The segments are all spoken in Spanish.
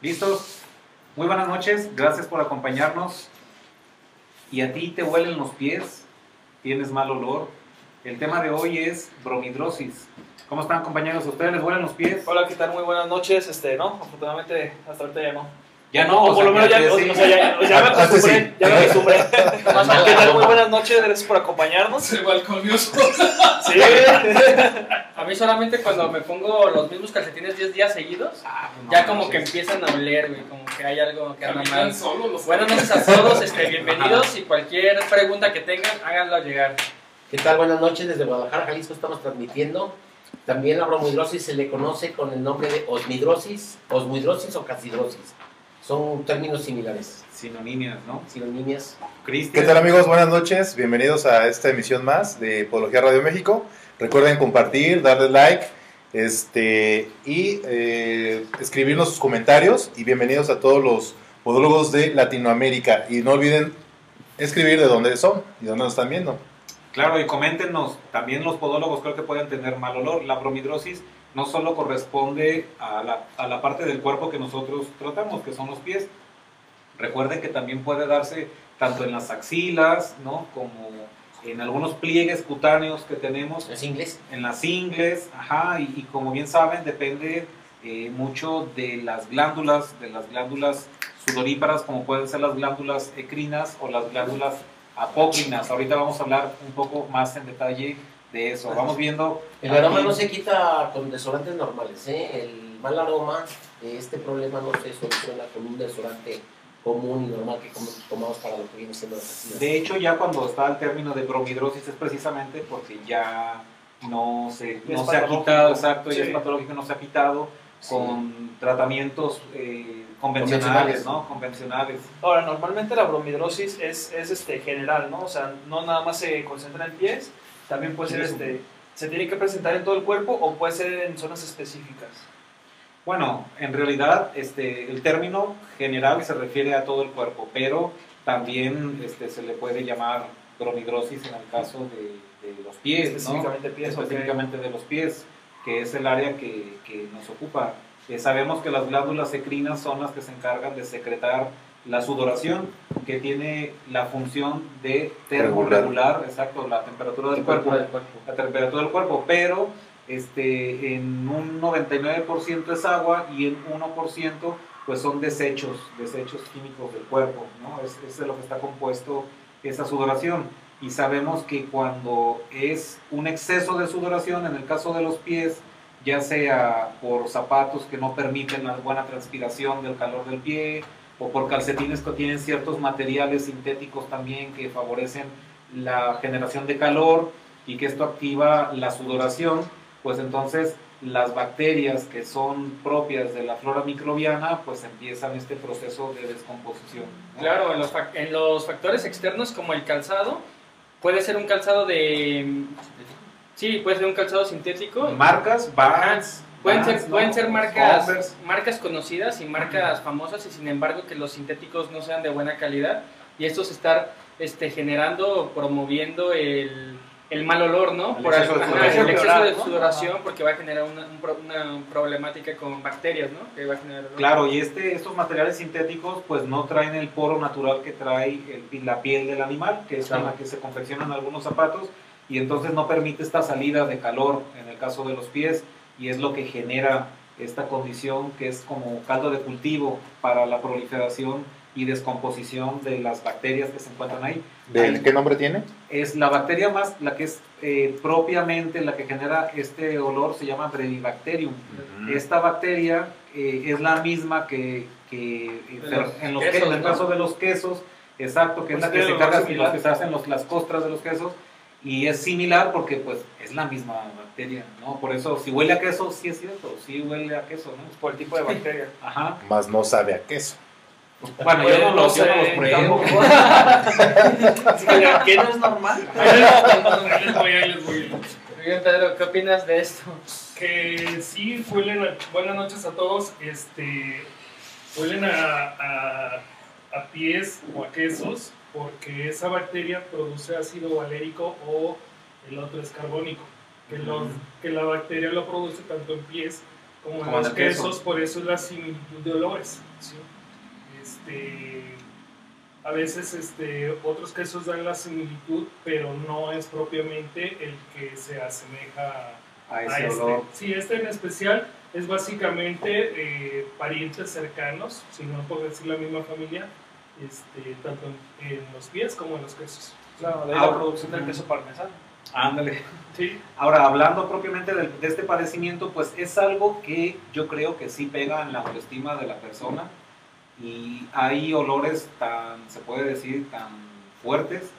¿Listos? Muy buenas noches, gracias por acompañarnos. ¿Y a ti te huelen los pies? ¿Tienes mal olor? El tema de hoy es bromidrosis. ¿Cómo están compañeros? ¿Ustedes les huelen los pies? Hola, ¿qué tal? Muy buenas noches. Este, no, afortunadamente hasta ahorita ya no. Ya no, o, por lo menos ya, ya o- sí. o sea, ya, ya me Antes acostumbré. sí. Ya me acostumbré. ¿Qué tal? Muy buenas noches, gracias por acompañarnos. Se balconeó Sí. A mí solamente cuando me pongo los mismos calcetines 10 días seguidos, Ah, no ya como que empiezan a oler, güey, como que hay algo que anda mal. Buenas noches a todos, este, bienvenidos y cualquier pregunta que tengan, háganlo llegar. ¿Qué tal? Buenas noches. Desde Guadalajara, Jalisco, estamos transmitiendo. También la bromidrosis se le conoce con el nombre de osmidrosis, osmidrosis o casidrosis. Son términos similares, Sinonimias, ¿no? sinonimias. ¿Qué Cristian. tal amigos? Buenas noches, bienvenidos a esta emisión más de Podología Radio México. Recuerden compartir, darle like este, y eh, escribirnos sus comentarios y bienvenidos a todos los podólogos de Latinoamérica. Y no olviden escribir de dónde son y dónde nos están viendo. Claro, y coméntenos, también los podólogos creo que pueden tener mal olor. La bromidrosis no solo corresponde a la, a la parte del cuerpo que nosotros tratamos, que son los pies. Recuerden que también puede darse tanto en las axilas, ¿no? Como en algunos pliegues cutáneos que tenemos, ¿Es inglés? en las ingles, ajá, y, y como bien saben, depende eh, mucho de las glándulas, de las glándulas sudoríparas, como pueden ser las glándulas ecrinas o las glándulas apócrinas. Ahorita vamos a hablar un poco más en detalle de eso. Vamos viendo. El aroma aquí- no se quita con desodorantes normales. ¿eh? El mal aroma este problema no se soluciona con un desodorante común y normal que tomamos para lo que viene siendo las axilas. De hecho, ya cuando está el término de bromidrosis es precisamente porque ya no se, Ya no se ha quitado, exacto, ya Sí. es patológico, no se ha quitado Sí. con tratamientos eh, convencionales, Convencionales. ¿no? Convencionales. Ahora, normalmente la bromidrosis es, es este, general, ¿no? O sea, no nada más se concentra en pies, también puede ser, este, se tiene que presentar en todo el cuerpo o puede ser en zonas específicas. Bueno, en realidad este, el término general se refiere a todo el cuerpo, pero también este, se le puede llamar bromidrosis en el caso de, de los pies, ¿no? Específicamente pies, ok. específicamente de los pies, que es el área que, que nos ocupa. Eh, sabemos que las glándulas ecrinas son las que se encargan de secretar la sudoración, que tiene la función de termorregular, exacto, la temperatura del cuerpo la temperatura del cuerpo, pero este, en un 99% es agua y en 1% pues son desechos, desechos químicos del cuerpo, ¿no? Es, es de lo que está compuesto esa sudoración. Y sabemos que cuando es un exceso de sudoración, en el caso de los pies, ya sea por zapatos que no permiten la buena transpiración del calor del pie, o por calcetines que tienen ciertos materiales sintéticos también que favorecen la generación de calor, y que esto activa la sudoración, pues entonces las bacterias que son propias de la flora microbiana, pues empiezan este proceso de descomposición. ¿no? Claro, en los, en los factores externos como el calzado, puede ser un calzado de... Sí, puede ser un calzado sintético. Marcas, Vans, Pueden Vans, ser, ¿no? pueden ser marcas, Converse. marcas conocidas y marcas famosas y sin embargo que los sintéticos no sean de buena calidad y estos estar este, generando, promoviendo el, el mal olor, ¿no? El Por exceso el, de ajá, sudoración. el exceso de ¿no? sudoración Ajá. porque va a generar una, un pro- una problemática con bacterias, ¿no? Que va a generar. Claro, y este, estos materiales sintéticos pues no traen el poro natural que trae el- la piel del animal, que es con la que se confeccionan algunos zapatos, y entonces no permite esta salida de calor en el caso de los pies, y es lo que genera esta condición que es como caldo de cultivo para la proliferación y descomposición de las bacterias que se encuentran ahí. ¿Del qué nombre tiene? Es la bacteria más, la que es eh, propiamente la que genera este olor, se llama Brevibacterium. Esta bacteria eh, es la misma que, que, eh, De los en, los quesos, que- en el caso de los quesos, exacto, que es Pues la que se carga y los que se hacen los, las costras de los quesos, y es similar porque pues es la misma bacteria, ¿no? Por eso, si huele a queso, sí es cierto, sí huele a queso, ¿no? Por el tipo de bacteria. Ajá. Más no sabe a queso. Bueno, yo no, los, yo no los pruebo. Así que, ¿Qué no es normal? Ahí les voy, ahí les voy. Muy bien, Pedro, ¿qué opinas de esto? Que sí, huelen a- buenas noches a todos. Este, huelen a, a, a pies o a quesos porque esa bacteria produce ácido valérico o el otro es carbónico. Que, los- que la bacteria lo produce tanto en pies como en Como en los el queso. quesos, por eso es la similitud de olores. ¿sí? Este, a veces este, otros quesos dan la similitud, pero no es propiamente el que se asemeja A a ese este. olor. Sí, este en especial es básicamente eh, parientes cercanos, si no por decir la misma familia, este, tanto en, en los pies como en los quesos. Claro, de ahí Ah, la producción del queso parmesano. Ándale. Sí, Ahora, hablando propiamente del- de, este padecimiento, pues es algo que yo creo que sí pega en la autoestima de la persona y hay olores tan, se puede decir, tan fuertes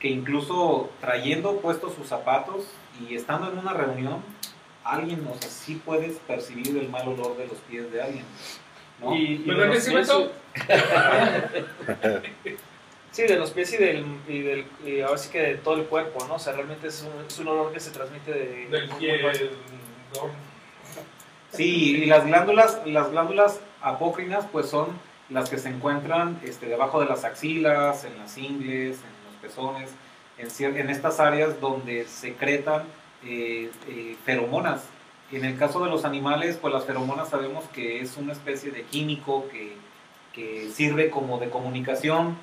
que incluso trayendo puestos sus zapatos y estando en una reunión, alguien, o sea, sí puedes percibir el mal olor de los pies de alguien. ¿No? Y, y de ¿Verdad que los sí, pies Beto? y- Sí, de los pies y del, y del y ahora sí que de todo el cuerpo, ¿no? O sea, realmente es un, es un olor que se transmite de del pie. el- Sí, y las glándulas, las glándulas apócrinas, pues son las que se encuentran este, debajo de las axilas, en las ingles, en los pezones, en, en estas áreas donde secretan eh, eh, feromonas. En el caso de los animales, pues las feromonas sabemos que es una especie de químico que, que sirve como de comunicación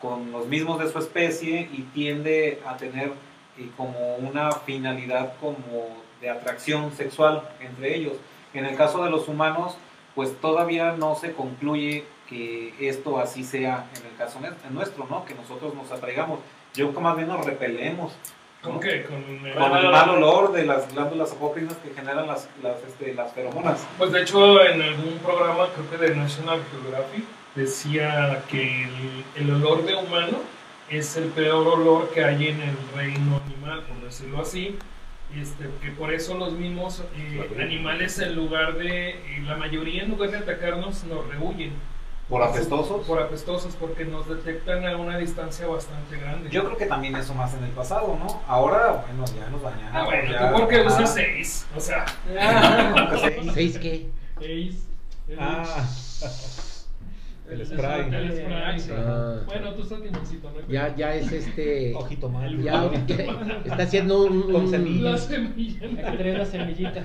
con los mismos de su especie y tiende a tener eh, como una finalidad como de atracción sexual entre ellos. En el caso de los humanos, pues todavía no se concluye que esto así sea en el caso nue- nuestro, ¿no? Que nosotros nos atraigamos. Yo más bien nos repelemos ¿Con qué? Con el- con el mal olor de las glándulas apócrinas que generan las, las, este, las feromonas. Pues de hecho en algún programa, creo que de National Geographic, decía que el, el olor de humano es el peor olor que hay en el reino animal, por decirlo así. Este, que por eso los mismos eh, animales en lugar de, eh, la mayoría en lugar de atacarnos nos rehuyen. ¿Por apestosos? Por apestosos, porque nos detectan a una distancia bastante grande. Yo creo que también eso más en el pasado, ¿no? Ahora, bueno, ya nos bañamos. Ah, bueno, ya- tú porque usas seis, o sea, ¿Seis qué? seis. Ah, el spray. El spray, sí. Ah. Bueno, tú estás timoncito, ¿no? Ya, ya es este. Ojito mal. Ya está haciendo un. Con semillas. La semilla. Hay que tener una semillita.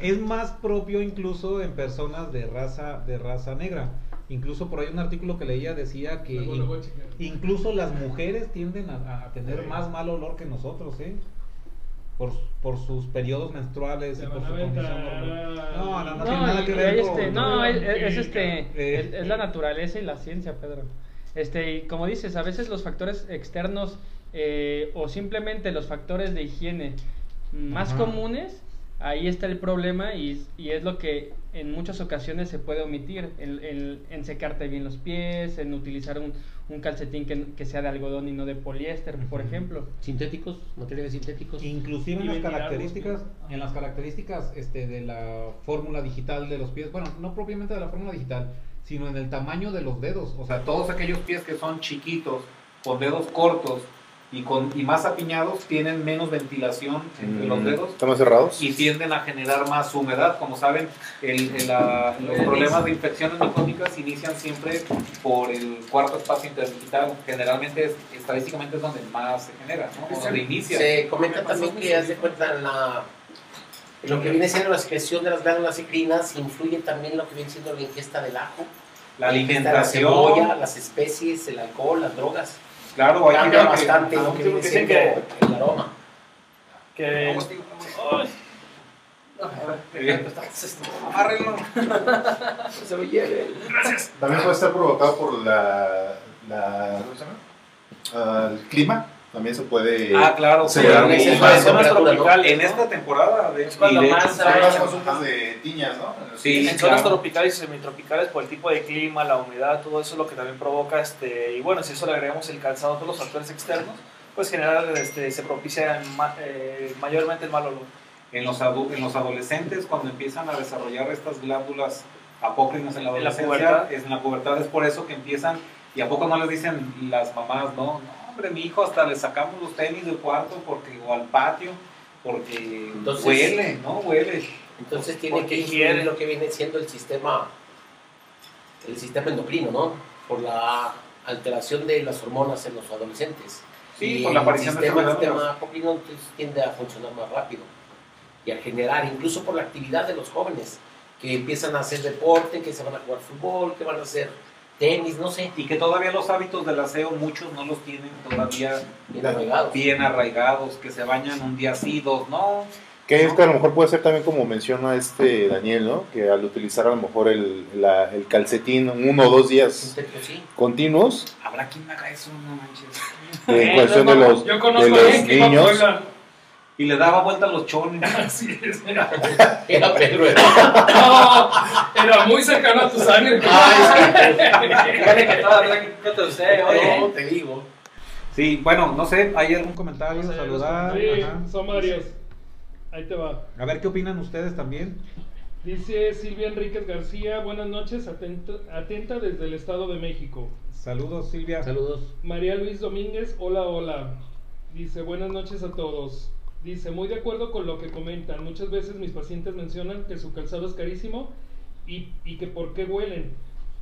Es más propio incluso en personas de raza, de raza negra. Incluso por ahí un artículo que leía decía que Luego, luego, incluso las mujeres tienden a, a tener más mal olor que nosotros, ¿eh? Por, por sus periodos menstruales y por su condición a- No, no, no No, tiene nada que ver hay con- este, no, es, es- es, este, Eh. es, es la naturaleza y la ciencia, Pedro. Este, y como dices, a veces los factores externos eh, o simplemente los factores de higiene más Ajá. comunes, ahí está el problema y, y es lo que en muchas ocasiones se puede omitir, en, en- en secarte bien los pies, en utilizar un, un calcetín que, que sea de algodón y no de poliéster, por ejemplo. Sintéticos, materiales sintéticos. Inclusive en las características, en las características este, de la fórmula digital de los pies, bueno, no propiamente de la fórmula digital, sino en el tamaño de los dedos. O sea, todos aquellos pies que son chiquitos, con dedos cortos y, con, y más apiñados, tienen menos ventilación entre los Mm, dedos ¿Estamos cerrados? y tienden a generar más humedad. Como saben, el- el- la- los problemas de infecciones micóticas inician siempre por el cuarto espacio interdigital. Generalmente, es- estadísticamente, es donde más se genera, ¿no? O donde inicia. Se comenta también que, haz de cuenta, en la, lo que viene siendo la secreción de las glándulas endocrinas, influye también lo que viene siendo la ingesta del ajo, La de la alimentación, cebolla, las especies, el alcohol, las drogas. Claro, hay Cambia que- bastante lo que viene siendo dicen el aroma. Que, Se me lleve. También puede estar provocado por la, la ¿cómo se llama? Ah, el clima. También se puede. Ah, claro. Estas sí, zonas tropicales, en esta temporada, de, Es cuando más hecho, hay- más consultas de tiñas, ¿no? Sí, en zonas tropicales y semitropicales por el tipo de clima, la humedad, todo eso es lo que también provoca este y bueno, si eso le agregamos el calzado, todos los factores externos, pues general este, se propicia ma- eh, mayormente el mal olor. en los, en los adolescentes cuando empiezan a desarrollar estas glándulas apócrinas en la En la adolescencia, pubertad. es en la pubertad es por eso que empiezan y a poco no les dicen las mamás, no hombre, mi hijo hasta le sacamos los tenis del cuarto porque o al patio porque Entonces- huele, ¿no? Huele. Entonces tiene Porque que influir lo que viene siendo el sistema, el sistema endocrino, ¿no? Por la alteración de las hormonas en los adolescentes. Sí, Y por la el aparición de sistema, esas el sistema endocrino entonces, tiende a funcionar más rápido. y a generar, incluso por la actividad de los jóvenes, que empiezan a hacer deporte, que se van a jugar fútbol, que van a hacer tenis, no sé, Y que todavía los hábitos del aseo muchos no los tienen todavía bien arraigados. bien arraigados, que se bañan un día sí, dos no. Que es que a lo mejor puede ser también como menciona este Daniel, ¿no? Que al utilizar a lo mejor el, la- el calcetín uno o dos días sí. continuos, Habrá quien haga eso, no manches. en cuestión de los, Yo de los niños. Y le daba vuelta a los chones. Así es. Era Pedro. No, era muy cercano a tu sangre. Fíjate que todavía que te usted, oye. No, te digo. Sí, bueno, no sé, hay algún ¿Algún comentario? Ver los Saludar. Sí, ajá. son varios. Ahí te va. A ver qué opinan ustedes también. Dice Silvia Enríquez García, buenas noches, atenta, atenta desde el Estado de México. Saludos, Silvia. Saludos. María Luis Domínguez, hola, hola. Dice, buenas noches a todos. Dice, muy de acuerdo con lo que comentan. Muchas veces mis pacientes mencionan que su calzado es carísimo y, y que por qué huelen.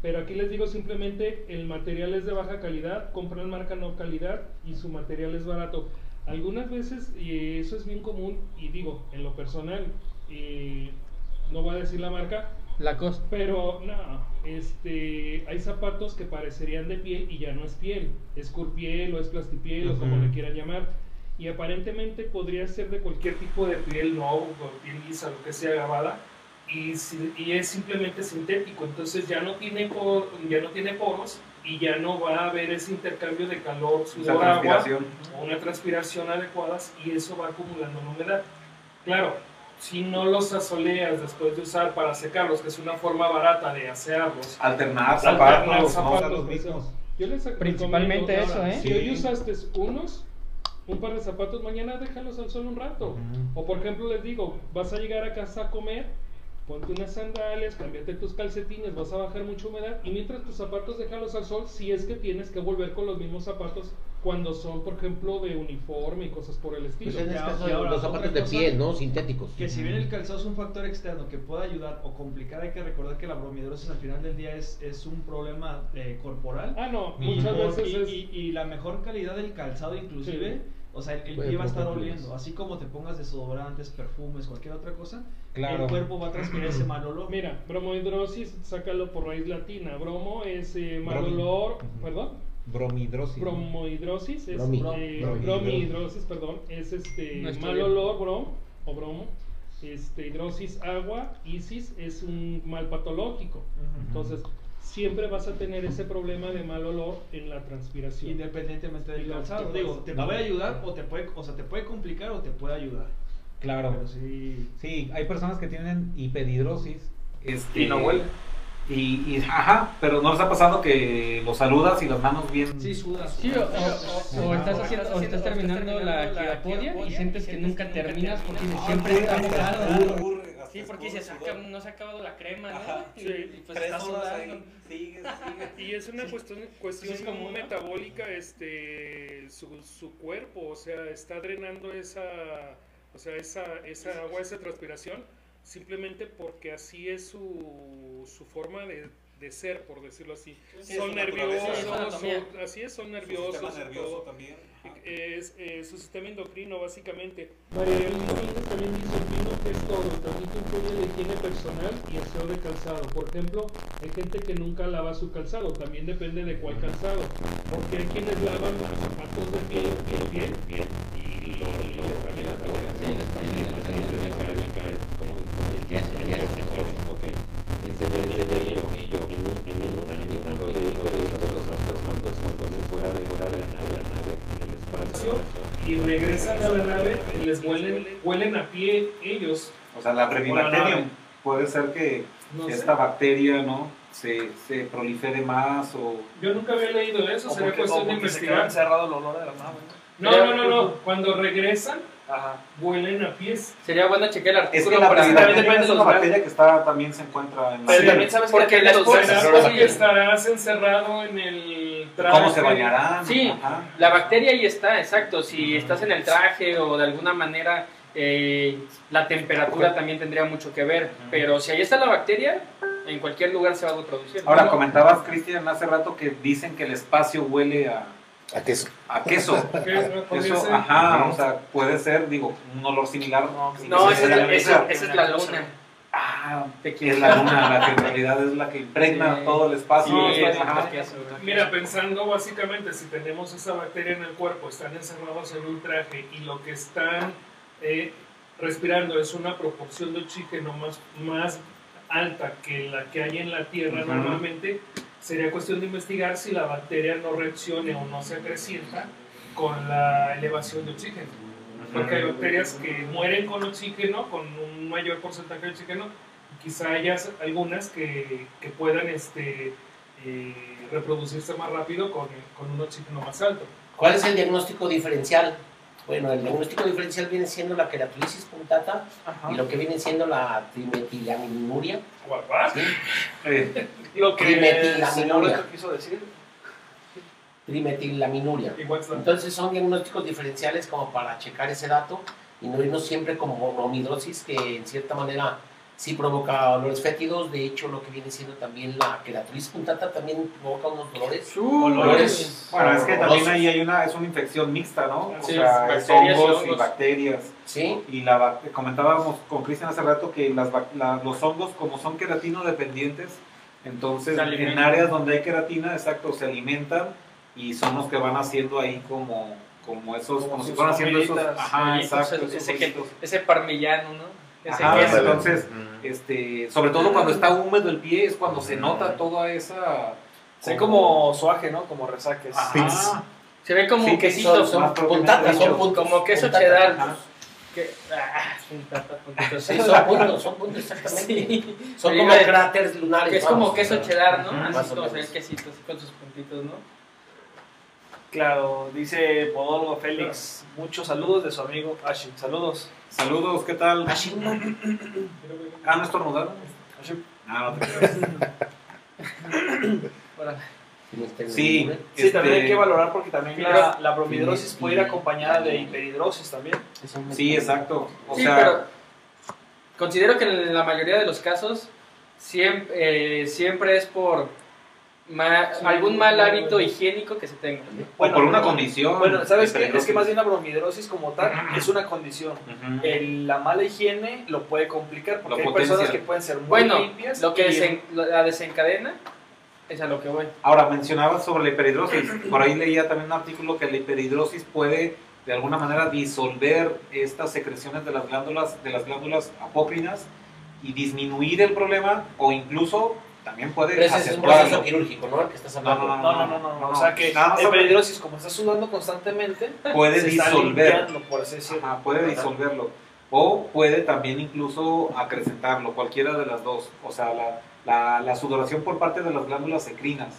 Pero aquí les digo simplemente, el material es de baja calidad, compran marca no calidad y su material es barato. Algunas veces, y eso es bien común, y digo, en lo personal, y no voy a decir la marca, La costa. pero no, este, hay zapatos que parecerían de piel y ya no es piel, es curpiel o es plastipiel o como le quieran llamar. Y aparentemente podría ser de cualquier tipo de piel, no, o piel lisa, lo que sea grabada, y, si- y es simplemente sintético, entonces ya no tiene por- ya no tiene poros y ya no va a haber ese intercambio de calor, sudor, agua o una transpiración adecuadas y eso va acumulando la humedad. Claro, si no los asoleas después de usar para secarlos, que es una forma barata de asearlos, Alternar Alternar zapatos. zapatos. ¿no? los mismos. yo les Principalmente eso, ¿eh? Si Sí. hoy usaste unos, un par de zapatos, mañana déjalos al sol un rato. O por ejemplo les digo, vas a llegar a casa a comer, ponte unas sandalias, cámbiate tus calcetines, vas a bajar mucha humedad y mientras tus zapatos déjalos al sol, si es que tienes que volver con los mismos zapatos cuando son, por ejemplo, de uniforme y cosas por el estilo. Pues en este caso, y ahora, los zapatos de piel, ¿no? Sintéticos. Que si bien el calzado es un factor externo que puede ayudar o complicar, hay que recordar que la bromidrosis al final del día es, es un problema eh, corporal. Ah, no, muchas Por- veces y, es... y- y la mejor calidad del calzado inclusive, Sí. o sea, el, pie va a estar oliendo, así como te pongas desodorantes, perfumes, cualquier otra cosa, Claro. el cuerpo va a transpirar ese mal olor. Mira, bromohidrosis, sácalo por raíz latina. Bromo es eh, mal Bromi. olor, perdón. Bromidrosis. Bromohidrosis es Bromi. eh, Bromi. bromihidrosis, perdón, es este No mal bien. olor, brom o bromo. Este hidrosis agua, isis es un mal patológico. Entonces, siempre vas a tener ese problema de mal olor en la transpiración. Independientemente del calzado, digo, pasa- te No. puede ayudar o te puede, o sea, te puede complicar o te puede ayudar. Claro. Pero sí, Sí, hay personas que tienen hipedidrosis. Este, Y no huele. Y, y, ajá, pero no les ha pasado que los saludas y las manos bien. sí sudas. Sí, o, o- o- o estás, haciendo, o estás terminando la quirapodia y sientes que nunca terminas porque siempre está mojado. Sí, porque "Ah, cabrón, no se ha acabado la crema, ¿no? Ajá. Y, Sí. y pues está sudando. sigues, Y es una cuestión, cuestión Pues es como una- metabólica, este, su, su cuerpo, o sea, está drenando esa, o sea, esa, esa agua, esa transpiración, simplemente porque así es su, su forma de, de ser, por decirlo así. Sí, son nerviosos, son- así es, son nerviosos. Sistema y nervioso todo. también. Es eh, su sistema endocrino, básicamente. María Domínguez también dice vino que es todo, también que influye la higiene personal y aseo de calzado. Por ejemplo, hay gente que nunca lava su calzado, también depende de cuál calzado. Porque hay quienes lavan los zapatos de piel, piel, piel, piel, y lo, lo también y regresan a la nave y les huelen, huelen a pie ellos. O sea, la Brevibacterium puede ser que No sé. esta bacteria, ¿no? Se, se prolifere más o... Yo nunca había leído eso, O sería porque, cuestión o de se queda investigar. encerrado el olor de la nave. No, no, no, no. Cuando regresan, Ajá. huelen a pies. Sería bueno chequear el Es que artículo la para también depende es de una bacteria que está, también se encuentra en la Pero piel. también sabes Porque que las cosas- estarás encerrado en el traje. ¿Cómo se bañarán? Sí, Ajá. la bacteria ahí está, exacto. Si estás en el traje o de alguna manera eh, la temperatura también tendría mucho que ver. Pero si ahí está la bacteria, en cualquier lugar se va a reproducir. Ahora, ¿no? comentabas, Cristian, hace rato que dicen que el espacio huele a... A queso. a queso. ¿Qué no Eso, ajá, o sea, puede ser, digo, un olor similar. No, que esa es esa es la luna. Ah, es la luna, la que en realidad es la que impregna Sí. todo el espacio. Sí, que eso. Mira, pensando básicamente, si tenemos esa bacteria en el cuerpo, están encerrados en un traje y lo que están eh, respirando es una proporción de oxígeno más, más alta que la que hay en la Tierra normalmente, sería cuestión de investigar si la bacteria no reaccione o no se acrecienta con la elevación de oxígeno. Porque hay bacterias que mueren con oxígeno, con un mayor porcentaje de oxígeno, y quizá haya algunas que, que puedan este, eh, reproducirse más rápido con, con un oxígeno más alto. ¿Cuál es el diagnóstico diferencial? Bueno, el diagnóstico diferencial viene siendo la queratolisis punctata Ajá. y lo que viene siendo la trimetilaminuria. ¿What, what? ¿sí? Lo que el Beto quiso decir. Trimetilaminuria. ¿Y what's that? Entonces son diagnósticos diferenciales como para checar ese dato y no irnos siempre como monomidrosis que en cierta manera sí provoca olores fétidos. De hecho, lo que viene siendo también la queratolisis punctata también provoca unos dolores. olores Bueno, es que también ahí hay una, es una infección mixta, ¿no? O sea, es bacterias y hongos y bacterias. Sí, Y la, comentábamos con Cristian hace rato que las, bac- la- los hongos, como son queratino dependientes, entonces en áreas donde hay queratina, exacto, se alimentan y son los que van haciendo ahí como, como esos, como, Como si fueran haciendo esos, ajá, exacto, ese esos que-. Ese parmillano, ¿no? Ese Ajá, queso. Ándale. entonces, Mm. este, sobre todo cuando está húmedo el pie es cuando se nota toda esa... Se ve como suaje, ¿no? Como resaques. Ajá. Se ve como Sí, un que quesito. son, son son puntos. Como queso cheddar. Que, ah, puntata, puntita, Sí, sí. son puntos, son puntos exactamente. Sí. Son como cráteres lunares. Que es vamos. como queso cheddar, ¿no? Así o como se ve el quesito, así con sus puntitos, ¿no? Claro, dice Podólogo Félix. Muchos saludos de su amigo Ashin. Saludos. Saludos, ¿qué tal? Ah, no. Ah, ¿no estornudaron? Ashin. Ah, no te creas. Sí, Sí, también hay este, que valorar porque también la, la bromidrosis puede ir acompañada de hiperhidrosis también. Sí, exacto. O sí, sea, pero considero que en la mayoría de los casos siempre, eh, siempre es por ma- algún mal hábito higiénico que se tenga. o por una condición. Bueno, ¿sabes qué? Es que más bien la bromidrosis como tal es una condición. Ujú. El- la mala higiene lo puede complicar porque Lo hay personas potencia. que pueden ser muy Bueno, limpias. lo que y- desen- la desencadena es a lo que voy. Ahora, mencionabas sobre la hiperhidrosis. Por ahí leía también un artículo que la hiperhidrosis puede de alguna manera disolver estas secreciones de las glándulas, de las glándulas apócrinas y disminuir el problema o incluso también puede Pero ese es un proceso quirúrgico, ¿no? Que estás No, hablando. no, No, no, no, no, No, O sea que sobre- hiperhidrosis, como está sudando constantemente, puede disolver. por así decirlo. Ajá, puede disolverlo. O puede también incluso acrecentarlo, cualquiera de las dos. O sea, la, la, la sudoración por parte de las glándulas secrinas.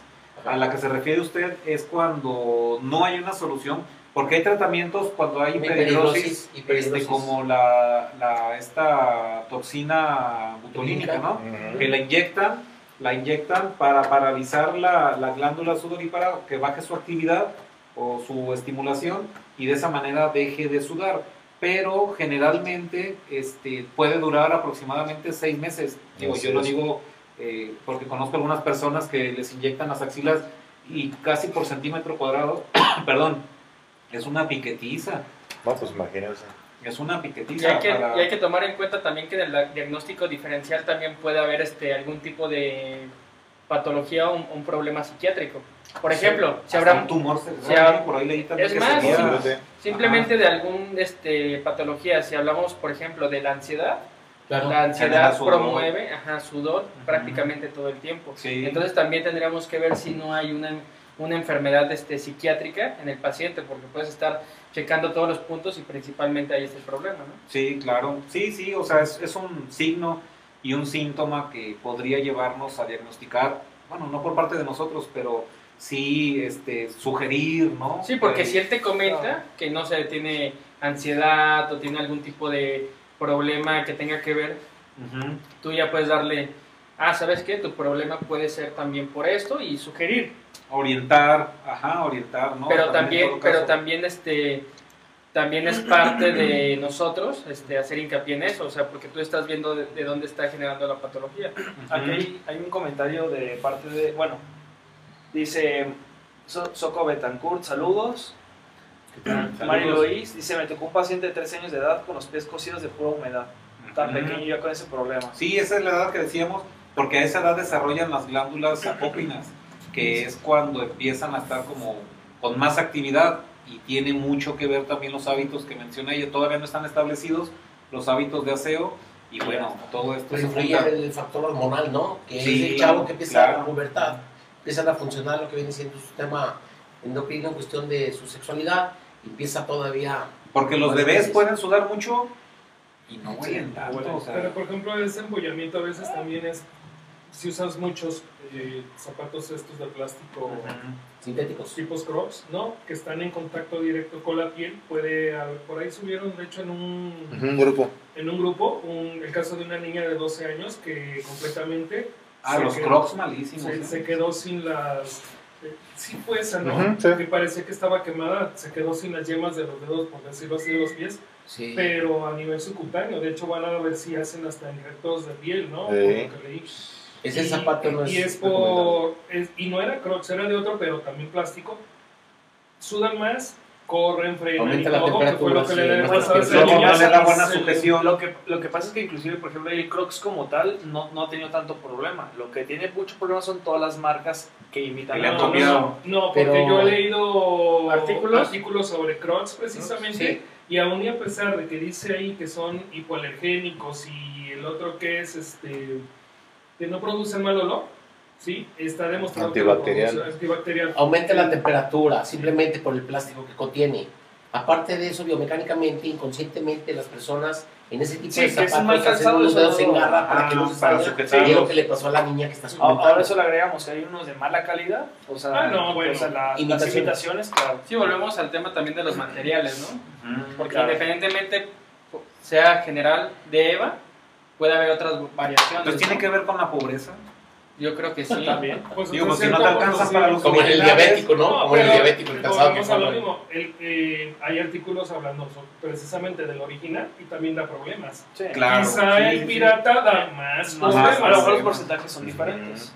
A la que se refiere usted es cuando no hay una solución, porque hay tratamientos cuando hay hiperhidrosis, este, como la, la- esta toxina butolínica, ¿no? Que la inyectan, la inyectan para paralizar la, la glándula sudorípara, que baje su actividad o su estimulación y de esa manera deje de sudar. Pero generalmente este, puede durar aproximadamente seis meses. Digo, yo lo digo eh, porque conozco algunas personas que les inyectan las axilas y casi por centímetro cuadrado, perdón, es una piquetiza. No, pues imagínense. Es una Y piquetiza. hay, que, para- y hay que tomar en cuenta también que en el diagnóstico diferencial también puede haber este, algún tipo de patología o un, un problema psiquiátrico. Por ejemplo, si hasta habrá un tumor cerebral, si habrá- por ahí leí también es que más, simplemente de algún este, patología, si hablamos por ejemplo de la ansiedad, Claro. la ansiedad promueve ajá, sudor prácticamente todo el tiempo. Sí. Entonces también tendríamos que ver si no hay una, una enfermedad este, psiquiátrica en el paciente, porque puedes estar checando todos los puntos y principalmente ahí está el problema, ¿no? Sí, claro. Sí, sí, o sea, es, es un signo y un síntoma que podría llevarnos a diagnosticar, bueno, no por parte de nosotros, pero sí este, sugerir, ¿no? Sí, porque Eh, si él te comenta que no sé, tiene ansiedad o tiene algún tipo de problema que tenga que ver, tú ya puedes darle, ah, ¿sabes qué? Tu problema puede ser también por esto y sugerir. Orientar, ajá, orientar, ¿no? pero también, pero también este también es parte de nosotros este, hacer hincapié en eso, o sea, porque tú estás viendo de, de dónde está generando la patología. Aquí hay, hay un comentario de parte de, bueno, dice, So- Soco Betancourt, saludos. Mari Luis dice, me tocó un paciente de 13 años de edad con los pies cocidos de pura humedad. Tan Ujú. pequeño ya con ese problema. Sí, esa es la edad que decíamos, porque a esa edad desarrollan las glándulas apócrinas, que es cuando empiezan a estar como con más actividad y tiene mucho que ver también los hábitos que menciona ella. Todavía no están establecidos los hábitos de aseo y bueno, todo esto Pues influye junta. el factor hormonal, ¿no? Que Sí, es el chavo que empieza claro. a pubertad, empieza a funcionar lo que viene siendo su sistema endocrino en cuestión de su sexualidad, empieza todavía... Porque los bebés pueden sudar mucho y no huelen tanto. huelen. o sea, Pero por ejemplo, ese embollamiento a veces también es, si usas muchos eh, zapatos estos de plástico sintéticos. tipos crocs, ¿no? Que están en contacto directo con la piel, puede, haber- por ahí subieron, de hecho, en un, grupo. en un grupo, un- el caso de una niña de 12 años que completamente Ah, los quedó- crocs malísimos. se, ¿eh? se quedó sin las... Sí fue esa, ¿no? Ujú, sí. Que parecía que estaba quemada, se quedó sin las yemas de los dedos, por decirlo así, de los pies, Sí. pero a nivel subcutáneo, de hecho van a ver si hacen hasta injertos de piel, ¿no? Por Sí. lo que leí. Ese Y- zapato no es... y es por es- y no era Crocs era de otro pero también plástico sudan más corren frenan Aumenta y la todo que fue lo temperatura, que sí, le más buena sujeción. Lo que, lo que pasa es que inclusive, por ejemplo, el Crocs como tal no, no ha tenido tanto problema. Lo que tiene mucho problema son todas las marcas que imitan Que a no, no, no, porque Pero- yo he leído ¿Artículos? sobre Crocs precisamente Sí. y aún y a pesar de que dice ahí que son hipoalergénicos y el otro que es este que no producen mal olor sí está demostrado que Antibacterial. produce- antibacterial Aumenta la temperatura simplemente por el plástico que contiene. Aparte de eso, biomecánicamente, inconscientemente, las personas en ese tipo Sí, de que es un zapatos mal hacen eso dedos en garra para Ah, que no se para salga. sujetarlos. Y es lo que le pasó a la niña que está Ahora comentando. eso le agregamos que hay unos de mala calidad, o sea, Ah, no, bueno. o sea, la- las Imitaciones. imitaciones, claro. Sí, volvemos al tema también de los materiales, ¿no? Ujú. Porque Claro. independientemente sea general de Eva, puede haber otras variaciones. Entonces tiene ¿no? que ver con la pobreza. Yo creo que sí. También. Pues Digo, hasta si no te alcanzas para los Como en el diabético, ¿no? Como en el diabético, el calzado que a lo mismo. El, eh, hay artículos hablando precisamente del original y también da problemas. Sí. Claro. Quizá sí, el sí. pirata da más problemas. a lo mejor los porcentajes son diferentes.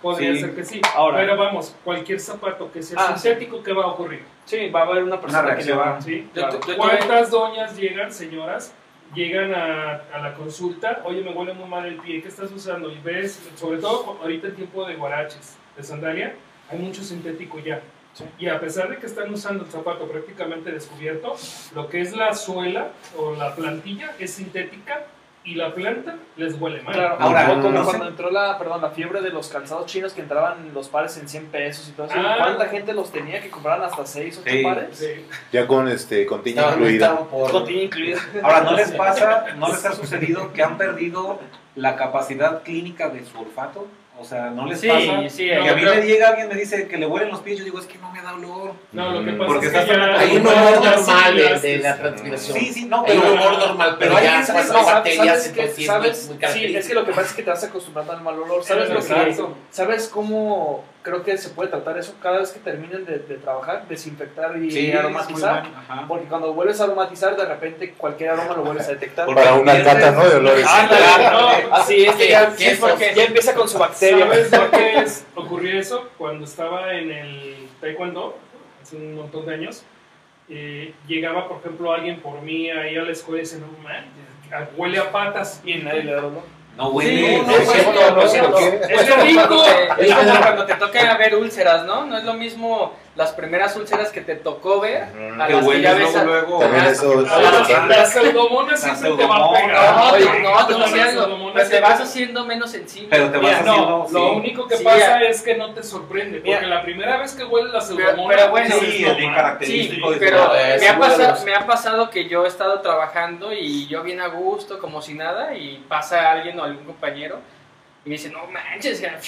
Podría Sí. ser que sí. Ahora. Pero vamos, cualquier zapato que sea Ah, sintético, ¿qué va a ocurrir? Sí, va a haber una persona que le va. Claro. ¿Cuántas doñas llegan, señoras, llegan a, a la consulta? Oye, me huele muy mal el pie, ¿qué estás usando? Y ves, sobre todo ahorita en tiempo de guaraches, de sandalia, hay mucho sintético ya. Sí. Y a pesar de que están usando el zapato prácticamente descubierto, lo que es la suela o la plantilla es sintética y la planta les huele mal. Claro, Ahora, ahora, como no sé- cuando entró la, perdón, la fiebre de los calzados chinos que entraban los pares en 100 pesos y todo eso. Ah. ¿Cuánta gente los tenía que compraran hasta 6 o 8 Sí. pares? Sí. Ya con este con tiña incluida. por- Con tiña incluida. Ahora, ¿no les pasa, no les ha sucedido que han perdido la capacidad clínica de su olfato? O sea, ¿no les Sí, pasa? sí, que a mí creo- me llega alguien me dice que le huelen los pies, yo digo, es que no me da olor. No, lo que Mm. pasa Porque es que estás ya... Hay un olor normal de, la transpiración. Sí, sí, no, Hay pero... un olor normal, pero, pero ya hay las no, bacterias, ¿Sabes, ¿Sabes? muy, muy Sí, es que lo que pasa es que te vas acostumbrando al mal olor. ¿Sabes lo que. ¿Sabes cómo creo que se puede tratar eso? Cada vez que terminen de, de trabajar, desinfectar y Sí, aromatizar. bueno. Porque cuando vuelves a aromatizar, de repente cualquier aroma lo vuelves a detectar. Para una cata, ¿no? De olores. Ándale, no, así es que ya, ¿Qué sí, porque ya empieza con su bacteria. ¿Sabes por qué es- ocurrió eso? Cuando estaba en el taekwondo, hace un montón de años, eh, llegaba, por ejemplo, alguien por mí ahí a la escuela y dice, no manches, huele a patas. Y nadie le da dolor. No Sí, huele. no, no, pues, huele, no, no, no. ¡Es Es rico! es Es como cuando te toca ver úlceras, ¿no? No es lo mismo las primeras úlceras que te tocó ver a las que ya ves. luego, La, importante. la pseudomona siempre te va a pseudomona. pegar. No, oye, no, pseudomona pero te vas haciendo menos sensible. Pero te vas haciendo... no, sí. lo único que Sí, pasa ya. es que no te sorprende, porque Mira. la primera vez que huele la Pero- pseudomona, pero bueno, Sí, característico. Pero me ha, pasado, los- me ha pasado que yo he estado trabajando y yo bien a gusto, como si nada, y pasa alguien o algún compañero y me dice, no manches, ya".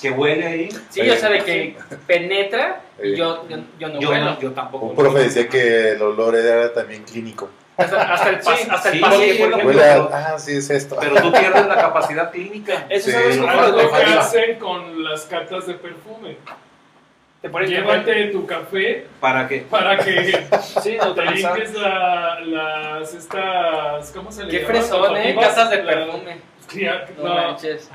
Que huele ahí. sí, o sea, de que penetra y yo, yo, yo no Yo, huelo. no, yo tampoco. Un profe decía que el olor era también clínico. Hasta, hasta el, pas- Sí, hasta sí, el pasillo, porque, por por ejemplo. Huele ejemplo, a, ah, sí, es esto. Pero tú pierdes la capacidad clínica. Eso Sí. sabes cómo Haz lo que hacen con las catas de perfume. te pones Llévate tu café ¿Para qué? para que Sí, te neutralizar. limpies la, las estas ¿cómo se le Qué llama? fresón, eh, casas de perfume. Sí, No no, manches.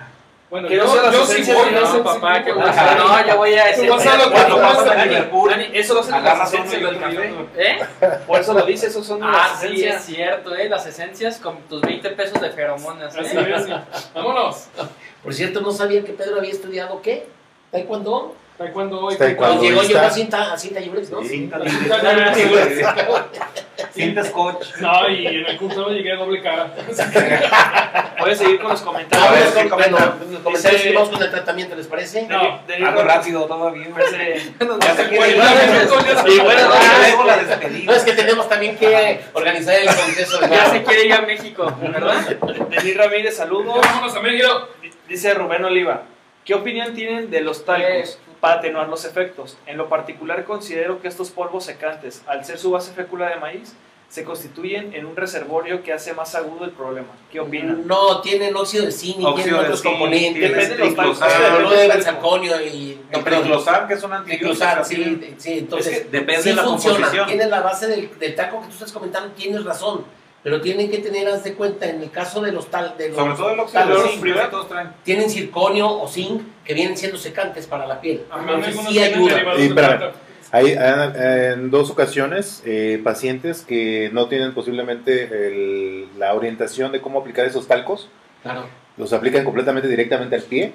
Bueno, Que no yo, sea la yo sí voy, no No, papá, qué Ajá. gusto. No, ya voy a ese. Tú vas a lo que Cuando tú vas vas a a Liverpool, Dani, eso lo hacen las esencias del café. ¿Eh? Por eso lo dice, esos son Ah, las sí, es esencias. cierto, ¿eh? Las esencias con tus 20 pesos de feromonas. Así ¿eh? es. Vámonos. Por cierto, no sabía que Pedro había estudiado qué. ¿Taekwondo? Taekwondo hoy. Taekwondo. Cuando llegó llegó a cinta, a cinta libres, ¿no? Cinta. Cinta scotch. No, y en el curso llegué a doble cara. Voy a seguir con los A comentarios. ver, no. los comentarios y vamos con el tratamiento, ¿les parece? No, Algo rápido todavía. Dice- Ya se quiere ir. Bueno, ya se- Y bueno, no, es que tenemos también que organizar el congreso de Ya se quiere ir a México, ¿verdad? Denis Ramírez, saludos. Vámonos a México. Dice Rubén Oliva, ¿qué opinión tienen de los talcos para atenuar los efectos? En lo particular considero que estos polvos secantes, al ser su base fécula de maíz, se constituyen en un reservorio que hace más agudo el problema. ¿Qué opinan? No, tienen óxido de zinc y tienen de otros zinc, componentes. tiene Depende de los talcos, del de talco. benzalconio y... El triclosan, que es un antibiótico. Sí, sí, entonces Es que depende sí de la funciona. composición. Tienes la base del, del taco que tú estás comentando, tienes razón, pero tienen que tener, haz de cuenta, en el caso de los tal, de los Sobre todo óxido talos, de zinc, todos traen. tienen circonio o zinc que vienen siendo secantes para la piel. Ajá, Entonces sí ayuda. Y. Hay en dos ocasiones eh, pacientes que no tienen posiblemente el- la orientación de cómo aplicar esos talcos, Claro. los aplican completamente directamente al pie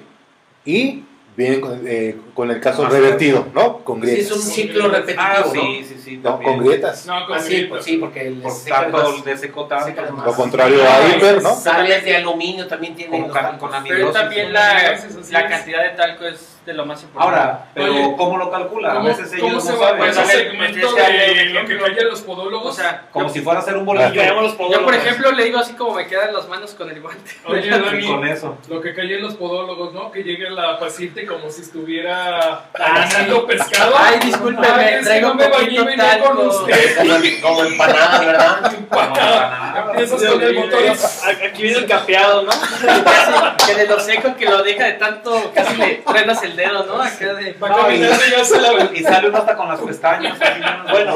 y vienen con, eh, con el caso Ah, revertido, ¿no? Con Sí, es grietas. un ciclo repetitivo, Ah, ¿no? sí, sí, sí. No, también. con grietas. No, con Ah, sí, grietas. sí, porque les Por seca tanto, más. de seco tanto. Seca de más. Lo contrario a Ah, hiper, ¿no? Sales de aluminio también tienen Con, tacos. con Pero también la, la cantidad de talco es de lo más importante. Ahora, pero Oye, ¿cómo lo calcula? A ¿Cómo, veces ellos cómo no se va saben. pues, a segmento de lo que cae en los podólogos? o sea, Como yo, si fuera a hacer un Y bolillo. yo, por ejemplo le digo así como me quedan las manos con el guante. Oye, Dani, con eso. lo que cae en los podólogos, ¿no? Que llegue la paciente como si estuviera analizando pescado. Ay, discúlpeme, Ay, traigo no un me bañé venía con usted. Como empanadas, ¿verdad? Empiezas con el motor A- Aquí viene el capeado, ¿no? Que de lo seco que lo deja de tanto, casi le truenas el dedo, ¿no? Acá de... va caminando y ya se la Y sale uno hasta con las pestañas. Bueno,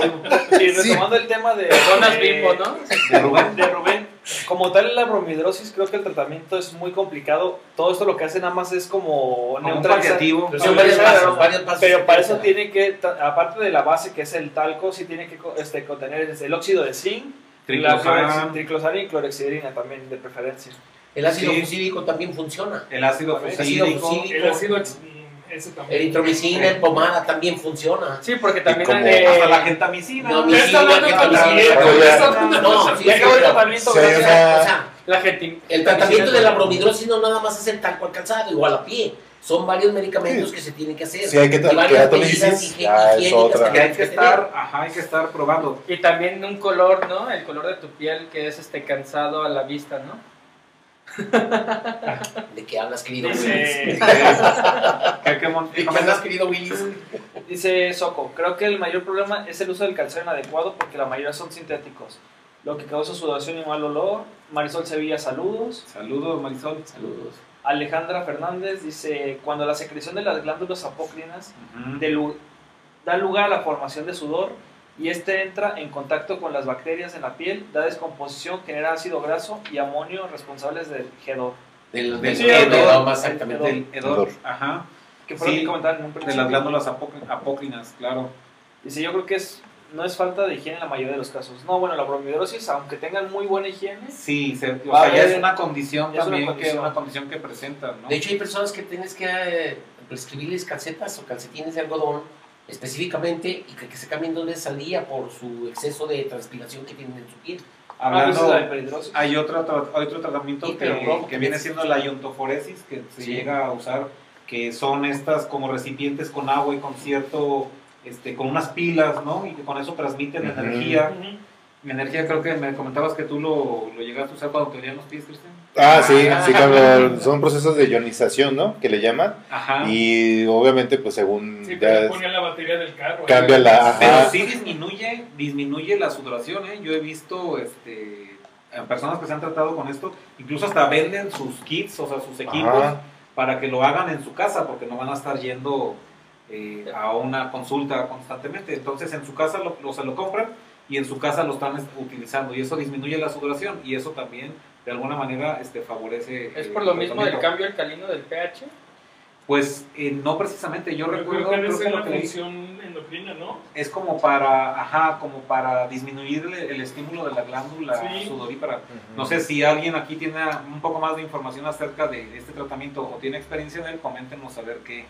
y retomando el tema de Donas de- bimbo, ¿no? De Rubén. de Rubén, como tal la bromidrosis creo que el tratamiento es muy complicado. Todo esto lo que hace nada más es como Como un neutralizar-. Pero son varios neutralizar el pasos, aroma. varios pasos. Pero para eso tiene que, aparte de la base que es el talco, sí tiene que co- este, contener el óxido de zinc, Triclosan, y clorexidrina también de preferencia. El ácido Sí. también funciona. el ácido El ácido fucídico. fucídico. El ácido también. Eritromicina en pomada también funciona. Sí, porque también como- hay de- Hasta la gentamicina. No, hablando de No, sí, Ya acabó el tratamiento, Sí, el tratamiento de la bromidrosis no nada más es el talco al calzado, igual a pie. Son varios medicamentos Sí. que se tienen que hacer. Si hay que Y varias medidas higiénicas. Que hay que estar, ajá, hay que estar probando. Y también un color, ¿no? El color de tu piel que es este cansado a la vista, ¿no? ¿De qué hablas, querido Willis? ¿De qué hablas, querido Willis? dice Soco, creo que el mayor problema es el uso del calzado inadecuado porque la mayoría son sintéticos, lo que causa sudoración y mal olor. Marisol Sevilla, saludos. Saludos, Marisol. Saludos. Alejandra Fernández dice, cuando la secreción de las glándulas apócrinas Ujú. de lu- da lugar a la formación de sudor y este entra en contacto con las bacterias en la piel, da descomposición, genera ácido graso y amonio responsables del hedor. Del, hedor. exactamente. Del hedor. Hedor. Ajá. Que fue lo Sí, que comentaban en un De principio. las glándulas apó- apócrinas, claro. Dice, yo creo que es, no es falta de higiene en la mayoría de los casos. No, bueno, la bromidrosis, aunque tengan muy buena higiene, Sí, se, o sea, ya es una condición ya es una también que condición. una condición que presentan, ¿no? De hecho, hay personas que tienes que eh, prescribirles calcetas o calcetines de algodón específicamente y que, que se cambien dos veces al día por su exceso de transpiración que tienen en su piel. ah, pues hablando, la hiperhidrosis. hay otro, tra- hay otro tratamiento que, viene siendo la iontoforesis, que se Sí. llega a usar, que son estas como recipientes con agua y con cierto, este, con unas pilas, ¿no? Y que con eso transmiten Ujú. energía. Ujú. Energía creo que me comentabas que tú lo, lo llegaste a usar cuando te dolían los pies, Cristian. Ah, sí, sí, cuando son procesos de ionización, ¿no? Que le llaman. Ajá. Y obviamente, pues según Sí, ya pero es- ponía la batería del carro. cambia ahí. la... Pero ajá. sí disminuye, disminuye la sudoración, ¿eh? Yo he visto este, personas que se han tratado con esto, incluso hasta venden sus kits, o sea, sus equipos, Ajá. para que lo hagan en su casa, porque no van a estar yendo eh, a una consulta constantemente. Entonces, en su casa lo, lo- se lo compran y en su casa lo están es- utilizando, y eso disminuye la sudoración, y eso también de alguna manera este, favorece. ¿Es por lo mismo del cambio alcalino del pH? Pues eh, no precisamente, yo Yo recuerdo creo que creo debe que ser lo la que leí función endocrina, ¿no? es como para, ajá, como para disminuir el, el estímulo de la glándula Sí. sudorípara. No sé si alguien aquí tiene un poco más de información acerca de este tratamiento o tiene experiencia en él, coméntenos a ver qué.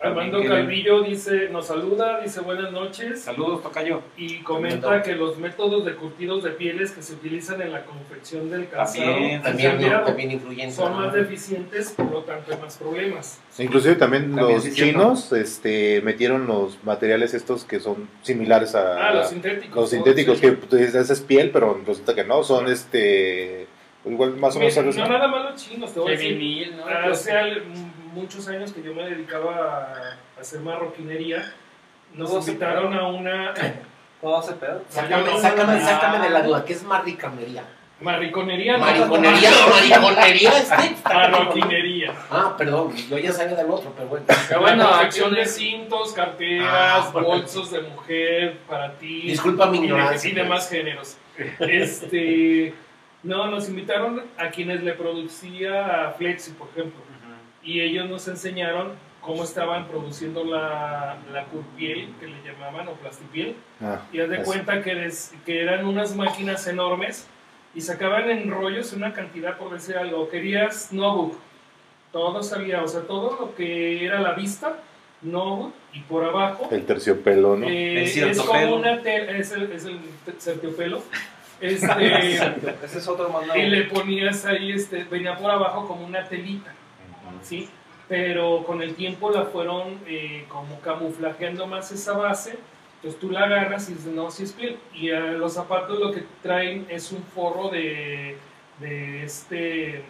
Armando Calvillo dice, nos saluda, dice buenas noches Saludos, Tocayo. y comenta que los métodos de curtidos de pieles que se utilizan en la confección del calzado También, También, influyen. son más deficientes, por lo tanto hay más problemas. Inclusive también, También los chinos este, metieron los materiales estos que son similares a Ah, los sintéticos. los sintéticos, Sí. que pues, esa es piel, pero resulta que no, son este igual más o menos no nada más los chinos, te voy a De decir. vinil, ¿no? Hace al- muchos años que yo me dedicaba a hacer marroquinería, nos ¿Cómo se invitaron a una ¿Cómo hace pedo? Sácame, sácame, de la duda, ¿qué es marricamería? mariconería. no, Mariconería, mariconería, este. Marroquinería. Ah, perdón, yo ya sabía del otro, pero bueno. Pero bueno, acción de cintos, carteras, Ah, bolsos de mujer para ti. Disculpa mi ignorancia, Y demás géneros. Este, no, nos invitaron a quienes le producía Flexi, por ejemplo. Y ellos nos enseñaron cómo estaban produciendo la, la curpiel, que le llamaban, o plastipiel. Ah, Y haz de es- cuenta que, des- que eran unas máquinas enormes y sacaban en rollos una cantidad, por decir algo. Querías Nobook, todo salía, o sea, todo lo que era la vista, Nobook, y por abajo el terciopelo, ¿no? eh, El es como una tela, es el, es el terciopelo. Este, Ese es otro nuevo. y le ponías ahí, este, venía por abajo como una telita, ¿sí? Pero con el tiempo la fueron eh, como camuflajeando más esa base. Entonces tú la agarras y dices, no, si es piel. Y a los zapatos lo que traen es un forro de, de este,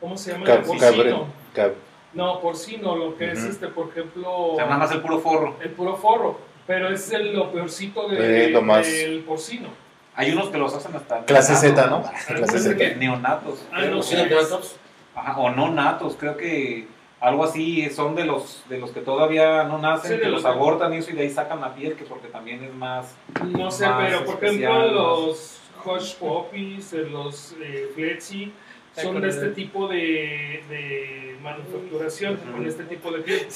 ¿cómo se llama? Cab- porcino. cab- No, porcino, lo que es, Ujú. este, por ejemplo, O sea, nada más el puro forro. el puro forro. Pero es el- lo peorcito de- Eh, lo más- del porcino. Hay unos que los hacen hasta. Clase Z, ¿no? neonatos. Clase ¿de Z. Neonatos. Ah, no ¿Sí, sé. neonatos? Ajá, o no natos, creo que algo así son de los de los que todavía no nacen, Sí, de que los abortan y eso y de ahí sacan la piel, que porque también es más No sé, más pero por especial, ejemplo más- los Hush Puppies, eh, los eh, Fletchy, son de este tipo de, de manufacturación, con este tipo de piel.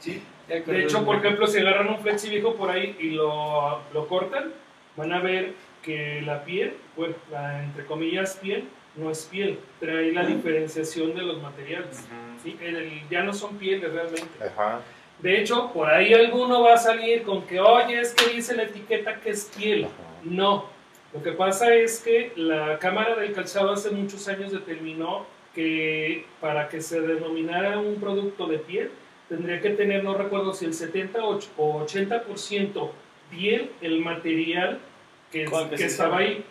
¿sí? De hecho, por ejemplo, si agarran un Fletchy viejo por ahí y lo, lo cortan, van a ver que la piel, bueno, la entre comillas piel, no es piel, trae la diferenciación de los materiales. ¿sí? El- el- ya no son pieles realmente. Ajá. De hecho, por ahí alguno va a salir con que, oye, es que dice la etiqueta que es piel. No. Lo que pasa es que la Cámara del Calzado hace muchos años determinó que para que se denominara un producto de piel, tendría que tener, no recuerdo si el 70 o 80% piel el material que, que estaba ahí.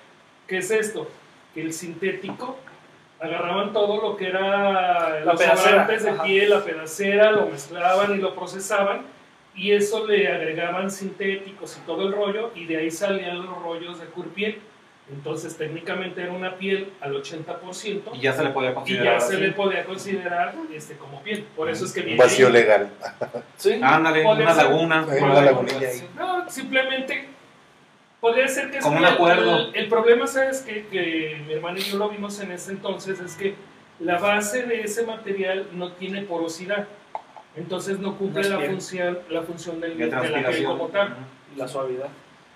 ¿Qué es esto? Que el sintético agarraban todo lo que era La los de ajá. piel, la pedacera, lo mezclaban y lo procesaban y eso le agregaban sintéticos y todo el rollo y de ahí salían los rollos de curpiel. Entonces técnicamente era una piel al 80% y ya se le podía y considerar ya se le podía considerar este, como piel. Por eso es que viene vacío ahí. legal. Sí. Ándale, una laguna. Una lagunilla ahí. No, simplemente podría ser que Como un el- acuerdo. El, el problema, ¿sabes? Que, que mi hermano y yo lo vimos en ese entonces, es que la base de ese material no tiene porosidad. Entonces no cumple No la, función, la función del, De la piel como tal. La suavidad.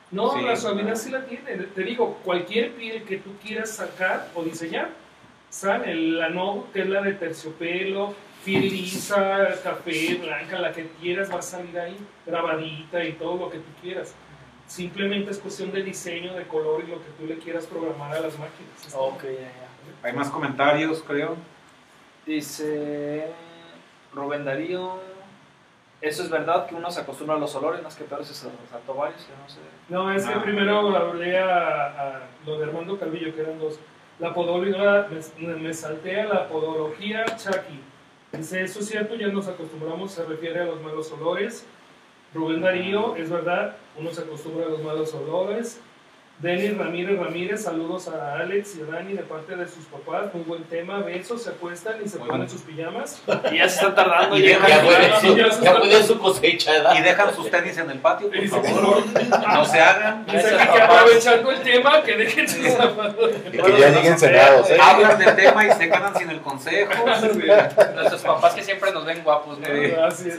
No, Sí, la suavidad claro. sí la tiene. Te digo, cualquier piel que tú quieras sacar o diseñar, sale. La no, que es la de terciopelo, piel lisa, café, blanca, la que quieras va a salir ahí, grabadita y todo lo que tú quieras. Simplemente es cuestión de diseño, de color y lo que tú le quieras programar a las máquinas. Ok, ya, ya. Hay más comentarios, creo. Dice Rubén Darío. Eso es verdad que uno se acostumbra a los olores, más que peor es a los varios, yo no sé. No, es que Ah. primero hablé a, a lo de Armando Calvillo, que eran dos. La podología, me, me salté a la podología Chucky. Dice, eso es cierto, ya nos acostumbramos, se refiere a los malos olores. Rubén Darío, es verdad, uno se acostumbra a los malos olores. Denis Ramírez Ramírez, saludos a Alex y a Dani de parte de sus papás. Muy buen tema. Besos, se acuestan y se Muy ponen sus pijamas. Y ya se están tardando. Y ya dejan- Ya sí, ya se ya puede su cosecha, ¿verdad? Y dejan sus tenis en el patio, por Y favor. No se hagan. Dice aquí que aprovechando el tema, que dejen sus zapatos. Y que ya lleguen cenados, ¿eh? Hablan del tema y se quedan sin el consejo. Nuestros papás que siempre nos ven guapos, ¿no? Así es.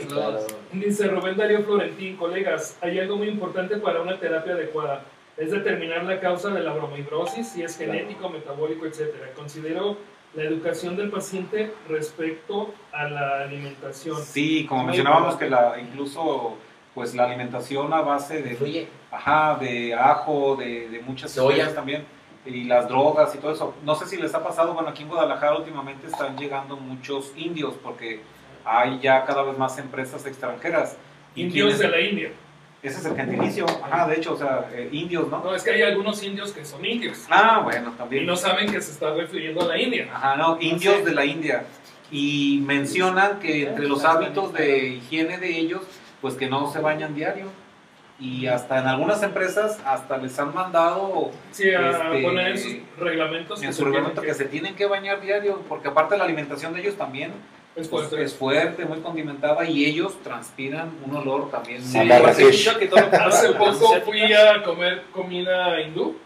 Dice Rubén Darío Florentín, colegas, hay algo muy importante para una terapia adecuada. Es determinar la causa de la bromidrosis, si es genético, metabólico, etcétera. Considero la educación del paciente respecto a la alimentación. Sí, como mencionábamos que la, incluso pues la alimentación a base de, Influye. ajá, de ajo, de, de muchas especias también, y las drogas y todo eso. No sé si les ha pasado, bueno, aquí en Guadalajara últimamente están llegando muchos indios porque hay ya cada vez más empresas extranjeras. Indios quienes- de la India. Ese es el gentilicio, ajá, de hecho, o sea, eh, indios, ¿no? No, es que hay algunos indios que son indios. Ah, bueno, Y también. no saben que se está refiriendo a la India. Ajá, no, indios de la India. Y mencionan que entre los hábitos de higiene de ellos, pues que no se bañan diario. Y hasta en algunas empresas, hasta les han mandado Sí, a Este, poner en sus reglamentos. en que su reglamento tienen que se tienen que bañar diario, porque aparte la alimentación de ellos también Es pues, fuerte. es fuerte, muy condimentada, y ellos transpiran un olor también Sí, muy que todo Hace poco fui a comer comida hindú,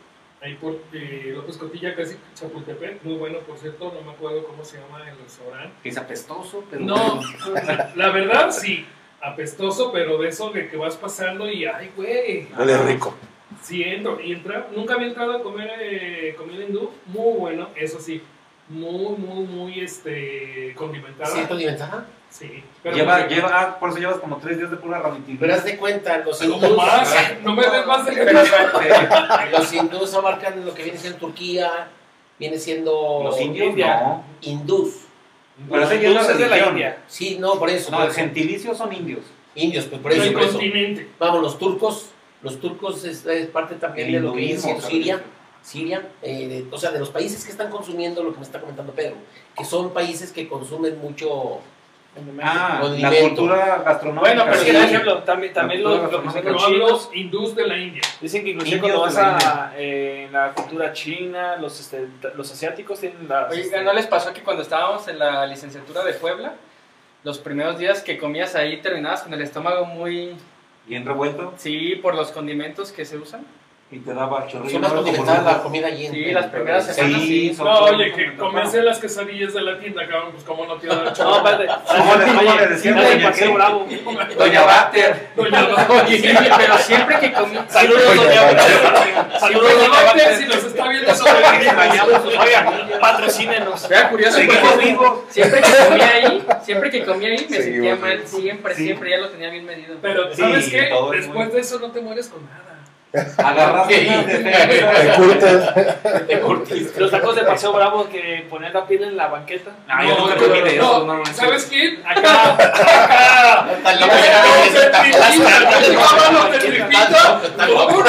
ahí por eh, López Cotilla, casi Chapultepec, muy bueno por cierto, no me acuerdo cómo se llama el restaurante. es apestoso, pero No, la verdad sí, apestoso, pero de eso de que vas pasando y ay güey, Huele rico. sí entro, y entra, nunca había entrado a comer eh, comida hindú, muy bueno, eso sí, muy, muy, muy este, condimentada. ¿Sí, condimentada? Sí, pero lleva, no sé- lleva, ah, por eso llevas como tres días de pura ranitidina. Pero haz de cuenta, los Como hindús, más, no me des más de los hindús abarcan lo que viene siendo Turquía, viene siendo Los indios no. hindús. Pero ese Hindús es de la. India. Sí, no, por eso. No, por el eso. gentilicio son indios. Indios, pues por eso. del por eso. continente. Vamos, los turcos, los turcos es, es parte también El de lo que viene siendo. Siria. Siria, eh, de- o sea, de los países que están consumiendo lo que me está comentando Pedro, que son países que consumen mucho Ah, la cultura gastronómica. Bueno, pero Sí. por ejemplo, también, también La los, los, chinos hindús de la India. dicen que inclusive Indios cuando vas la a eh, la cultura china, los, este, los asiáticos tienen las... Oye, este, ¿no les pasó que cuando estábamos en la licenciatura de Puebla, los primeros días que comías ahí terminabas con el estómago muy... Bien revuelto Sí, por los condimentos que se usan. Y te daba chorrillo. Son ¿no? condimentadas Como la comida allí. Sí, las primeras Sí, semanas sí. son- No, oye, que comencé las quesadillas de la tienda, cabrón, pues cómo no te iba a dar No, chorro. espérate. ¿Cómo le- cómo le decían, doña qué? Bravo. Doña Bater. Doña sí, pero siempre que comías... Saludos, doña vale. Saludos, Doña Bater, Bater. si nos está viendo sobre Oigan, patrocínenos. Era curioso vivos. siempre que comía ahí, siempre que comía ahí me sentía mal, siempre, siempre, ya lo tenía bien medido. Pero, ¿sabes qué? Después de eso no te mueres con nada. Agarraste Sí. Te curtes. de Curtis. Los tacos de Paseo Bravo que ponían la piel en la banqueta. Yo nunca comí de eso, no, no, no. ¿Sabes quién? Acá, acá. Tan loco Vámonos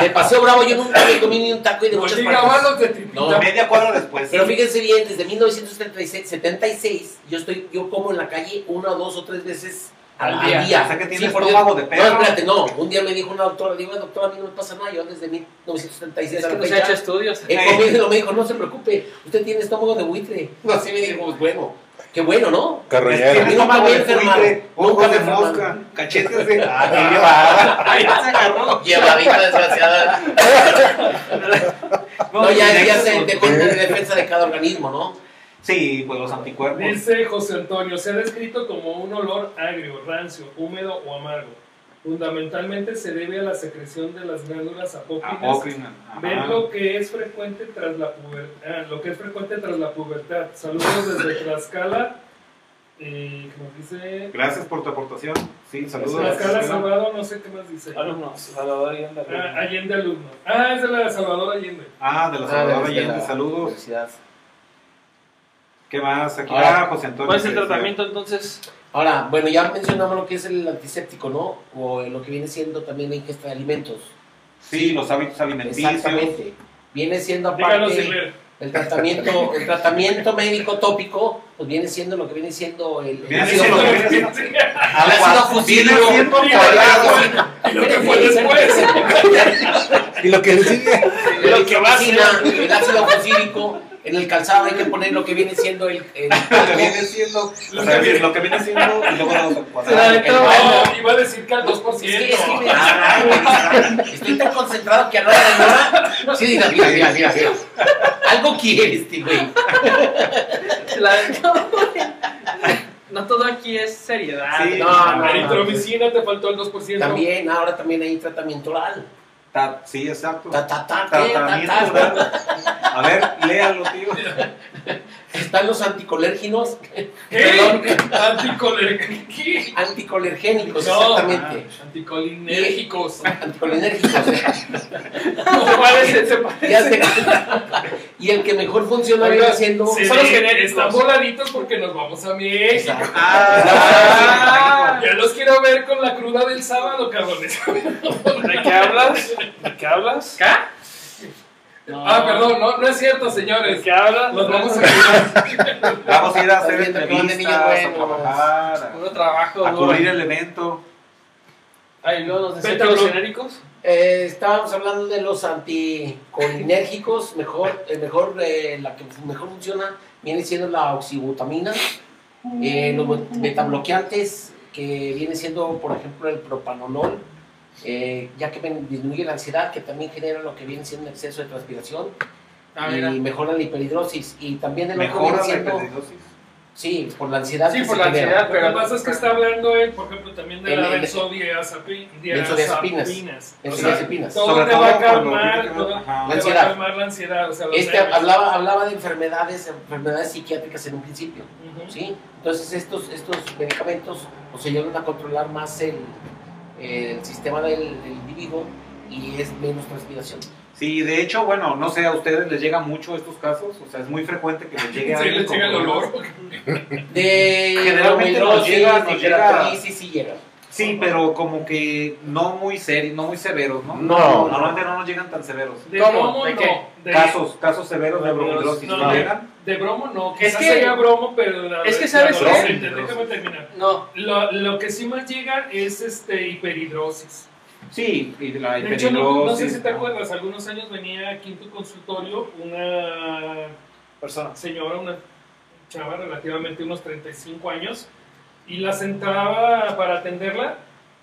de Paseo Bravo yo nunca me comí ni un taco y de No muchas partes. No. Media cuadra después. Pero fíjense bien, desde 1976, 76, yo estoy, yo como en la calle una, dos o tres veces al, Al día. día. O sea que tiene por estómago de perro. No, espérate, no. Un día me dijo una doctora, digo, doctora, a mí no me pasa nada. Yo desde 1976 Es a que no se ha hecho estudios. he comido, me dijo, no se preocupe, usted tiene estómago de buitre. No, así me dijo, pues bueno, qué bueno, ¿no? Carroñero. Tiene estómago Nunca he enfermado. buitre, ojos de mosca, cachetes de... Ah, qué llevada. Ahí se agarró. Llevadita desgraciada. No, ya, ya se con- depende de defensa de cada organismo, ¿no? Sí, pues los anticuerpos. Dice José Antonio, se ha descrito como un olor agrio, rancio, húmedo o amargo. Fundamentalmente se debe a la secreción de las glándulas apócrinas. Ver lo que es frecuente tras la pubertad, lo que es frecuente tras la pubertad. Saludos desde Tlaxcala. Eh, ¿Cómo dice? Gracias por tu aportación. Sí, saludos. Tlaxcala Salvador, no sé qué más dice. Alumnos, Salvador y Anda. Ah, Allende alumno. Ah, es de la Salvador Allende. Ah, de la Ah, Salvador desde Allende, la saludos. universidad. ¿Qué más? Aquí Ahora, ah, José Antonio. ¿Cuál es el tratamiento entonces? Ahora, bueno, ya mencionamos lo que es el antiséptico, ¿no? O lo que viene siendo también la ingesta de alimentos. Sí, los hábitos alimenticios. Exactamente. Viene siendo aparte el tratamiento, el tratamiento médico tópico, pues viene siendo lo que viene siendo el, ácido siendo lo que fusílico. viene siendo- El ácido Viene fusílico. siendo Y lo que fue después. Y lo que sigue. En la Lo que va a oficina, el ácido fosílico, en el calzado hay que poner lo que viene siendo el, el- Lo que viene siendo, o sea, lo que viene siendo y luego. No, iba a decir que al 2%. Es que, es que me estoy tan concentrado que a la hora de nada, sí, mira, mira, mira, mira, mira. Algo quiere este güey. No todo aquí es seriedad. Sí. No, no, La no. nitromicina te faltó el 2%. También, ahora también hay tratamiento oral. Ta- Sí, exacto. Ta, ta, ta, ¿qué? Ta, Tratamiento ta. oral. A ver, léalo, tío. Están los anticolérginos, ¿Qué? Perdón. Anticoler... ¿Qué? anticolergénicos, No. exactamente. Anticolinérgicos. Anticolinérgicos. ¿Cuál es ese? Ya se- y el que mejor funciona viene siendo. se son los genéricos. Están voladitos porque nos vamos a México. Exacto. Ah, Ya los quiero ver con la cruda del sábado, cabrones. ¿De qué hablas? ¿De qué hablas? Ah, perdón, no, no es cierto, ¿De señores. qué hablas? Los vamos a quedar. Vamos a ir a hacer entrevistas, a trabajar, Puro trabajo a, cubrir el evento. Ay, luego los genéricos. Eh, estábamos hablando de los anticolinérgicos, mejor, eh, mejor eh, la que mejor funciona viene siendo la oxibutamina, eh, los metabloqueantes que viene siendo, por ejemplo, el propanolol, eh, ya que disminuye la ansiedad, que también genera lo que viene siendo exceso de transpiración Ah, y mira. mejora la hiperhidrosis y también el otro Mejora viene la siendo, hiperhidrosis. sí, por la ansiedad. Sí, por la genera. ansiedad, Lo que pero. pasa es que está hablando él, por ejemplo, también de El- la Benzodiazepinas. diazepinas. O sea, Benzodiazepinas. todo Sobre te todo va a calmar, todo- ajá. te va a ansiedad. calmar la ansiedad. O sea, los Este nervios. hablaba, hablaba de enfermedades, enfermedades psiquiátricas en un principio. Ujú. ¿sí? Entonces estos, estos medicamentos nos ayudan a controlar más el, el sistema del, del individuo y es menos transpiración. Sí, de hecho, bueno, no sé, a ustedes les llega mucho estos casos, o sea, es muy frecuente que les llegue Sí, alguien le con llega el olor. De Generalmente nos llega- nos llega- queratritis, sí llega. Sí, pero como que no muy serios, no muy severos, ¿no? No. Normalmente no nos llegan tan severos. De ¿Cómo? bromo ¿De no. qué? De, Casos, casos severos de De bromidrosis, no, ¿no de- llegan? de bromo no. Es que- sería bromo, pero la, es que ¿sabes qué? Déjame terminar. No. Lo, lo que sí más llega es este hiperhidrosis. Sí, y la De hecho, no, no sé hiperhidrosis, si te ¿no? acuerdas, algunos años venía aquí en tu consultorio una Persona. señora, una chava relativamente unos 35 años, y la sentaba para atenderla,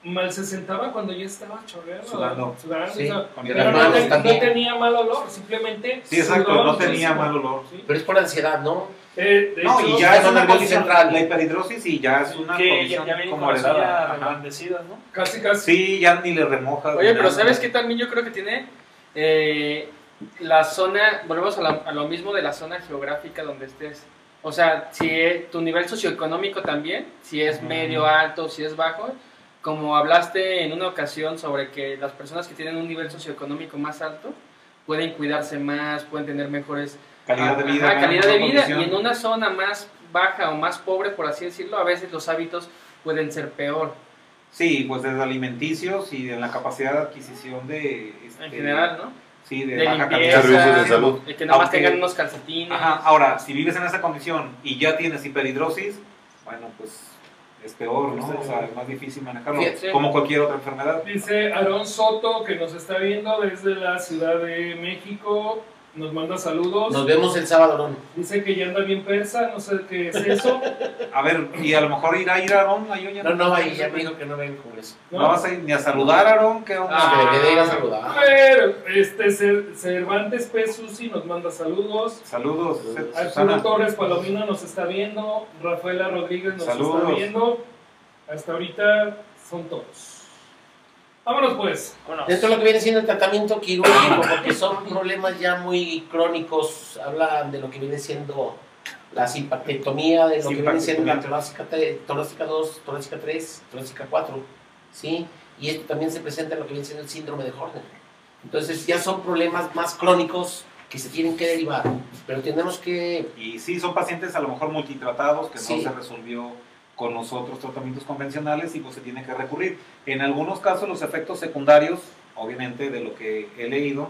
mal se sentaba cuando ya estaba chorreando. Sudando. sudando, Sí, o sea, con y pero no, ten- tenía mal olor, simplemente. Sí, exacto, sudó no tenía mal olor. Sí. Pero es por ansiedad, ¿no? Eh, No, hecho, y ya es una condición, central. la hiperhidrosis y ya es una Que ya, condición ya vienen como ¿no? casi casi. Sí, ya ni le remojas. Oye, pero nada. ¿sabes qué también yo creo que tiene? Eh, la zona, volvemos a, la- a lo mismo de la zona geográfica donde estés. O sea, si es- tu nivel socioeconómico también, si es medio alto, si es bajo, como hablaste en una ocasión sobre que las personas que tienen un nivel socioeconómico más alto pueden cuidarse más, pueden tener mejores Calidad de Ajá, vida. calidad de vida. condición. Y en una zona más baja o más pobre, por así decirlo, a veces los hábitos pueden ser peor. Sí, pues desde alimenticios y en la capacidad de adquisición de... este, En general, ¿no? Sí, de, De baja limpieza, Servicios de salud. que nomás Aunque- tengan unos calcetines. Ajá, ahora, si vives en esa condición y ya tienes hiperhidrosis, bueno, pues es peor, ¿no? O sea, es más difícil manejarlo, Fíjate. como cualquier otra enfermedad. Dice Aarón Soto, que nos está viendo desde la Ciudad de México. Nos manda saludos. Nos vemos el sábado, ¿no? Dice que ya anda bien persa, no sé qué es eso. A ver, y a lo mejor ir a ir a Aarón, ahí ya No, no, ahí ya me dijo que no ven con eso. ¿No vas a ir ni a saludar a Aarón? ¿Qué onda? Ah. Ir a saludar. Pero, este, Cer- Cervantes P. Susi nos manda saludos. Saludos, Arturo Susana. Torres Palomino nos está viendo. Rafaela Rodríguez nos Saludos. está viendo. Hasta ahorita son todos. Vámonos pues. Bueno, Dentro de lo que viene siendo el tratamiento quirúrgico, porque son problemas ya muy crónicos, hablan de lo que viene siendo la simpactectomía, de lo que viene siendo la torácica, torácica 2, torácica 3, torácica 4, ¿sí? Y esto también se presenta en lo que viene siendo el síndrome de Horner. Entonces ya son problemas más crónicos que se tienen que derivar, pero tenemos que Y sí, son pacientes a lo mejor multitratados que Sí. no se resolvió con los otros tratamientos convencionales y pues se tiene que recurrir. En algunos casos los efectos secundarios, obviamente de lo que he leído,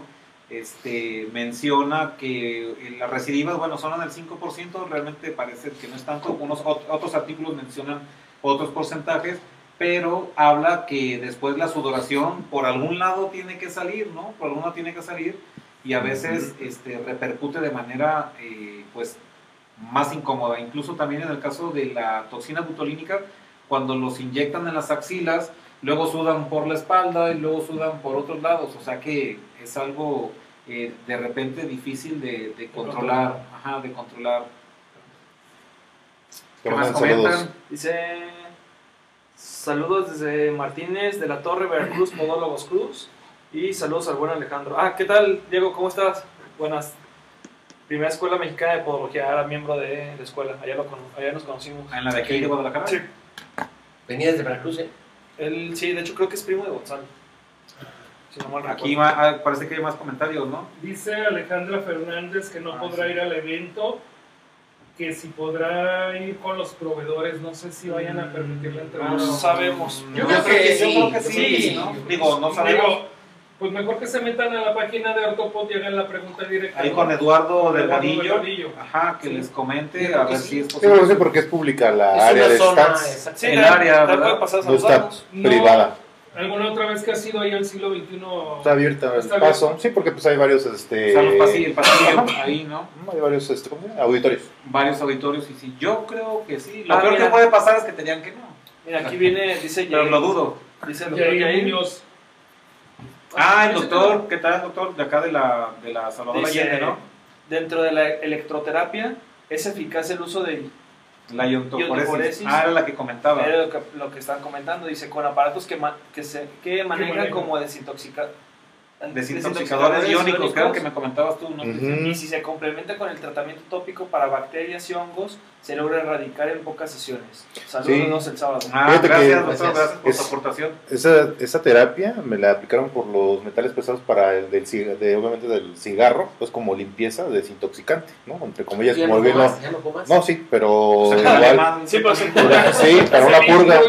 este, menciona que las recidivas, bueno, son en el 5%, realmente parece que no es tanto, Unos, ot- otros artículos mencionan otros porcentajes, pero habla que después la sudoración por algún lado tiene que salir, ¿no? Por algún lado tiene que salir y a veces este, repercute de manera eh, pues más incómoda. Incluso también en el caso de la toxina butolínica, cuando los inyectan en las axilas, luego sudan por la espalda y luego sudan por otros lados, o sea que es algo eh, de repente difícil de, de controlar, ajá, de controlar. ¿Qué más saludos. comentan? Dice saludos desde Martínez de la Torre Veracruz, Podólogos Cruz. Y saludos al buen Alejandro. Ah, ¿qué tal, Diego? ¿Cómo estás? Buenas. Primera escuela mexicana de podología, era miembro de la escuela. Allá, lo allá nos conocimos. ¿En la de aquí de Guadalajara? Sí. Venía desde Veracruz, ¿eh? Él, sí, de hecho creo que es primo de Gonzalo. Si no mal Aquí ah, parece que hay más comentarios, ¿no? Dice Alejandra Fernández que no Ah, podrá sí. ir al evento, que si podrá ir con los proveedores, no sé si vayan a permitir la entrada. No sabemos. Yo, creo que, yo sí, creo que yo sí, creo que sí. ¿no? Digo, no sabemos. Digo, pues mejor que se metan a la página de Ortopod y hagan la pregunta directa. Ahí ¿no? con Eduardo del Bonillo. Ajá, que Sí. les comente a ver sí. si es Sí, posible. pero sí, porque es pública la Es área de stats. Sí, El área, ¿verdad? No está. No. privada. ¿Alguna otra vez que has ido ahí al siglo XXI? Está abierta el Está paso. abierto. Sí, porque pues hay varios, O este... sea, los pasillos, el pasillo, ahí, ¿no? Hay varios, este. Auditorios. Varios auditorios y sí, yo creo que sí. Lo Ah, peor mira. que puede pasar es que te digan que no. Mira, aquí viene, dice Pero Yair- lo dudo. Dice el doctor Yair Yair. Muñoz. Ah, el doctor, ¿qué tal, doctor? De acá de la, de la Salvador Dice, Allende, ¿no? Dentro de la electroterapia es eficaz el uso de La iontoforesis. Ah, era la que comentaba. Era lo que, lo que están comentando, dice, con aparatos que, ma- que, se, que manejan como desintoxica- Desintoxicadores iónicos, creo que me comentabas tú, ¿no? Ujú. Y si se complementa con el tratamiento tópico para bacterias y hongos, se logra erradicar en pocas sesiones. Saludos el sábado. Ah, gracias, doctor, Gracias. por Es- tu aportación. Esa, esa terapia me la aplicaron por los metales pesados para el del de, obviamente del cigarro, pues como limpieza desintoxicante, ¿no? Entre comillas, como no comas, no comas. No, sí, pero O sea, igual. alemán, Sí, pero Sí, para una purga.